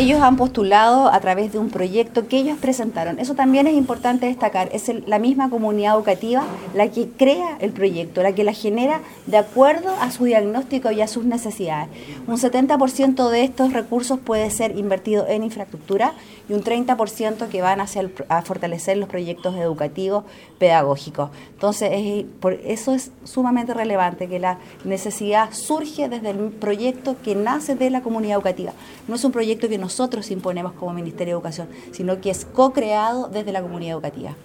ellos han postulado a través de un proyecto que ellos presentaron. Eso también es importante destacar. Es la misma comunidad educativa la que crea el proyecto, la que la genera de acuerdo a su diagnóstico y a sus necesidades. Un 70% de estos recursos puede ser invertido en infraestructura y un 30% que van hacia a fortalecer los proyectos educativos pedagógicos. Entonces, por eso es sumamente relevante que la necesidad surge desde el proyecto que nace de la comunidad educativa. No es un proyecto que nosotros imponemos como Ministerio de Educación, sino que es co-creado desde la comunidad educativa.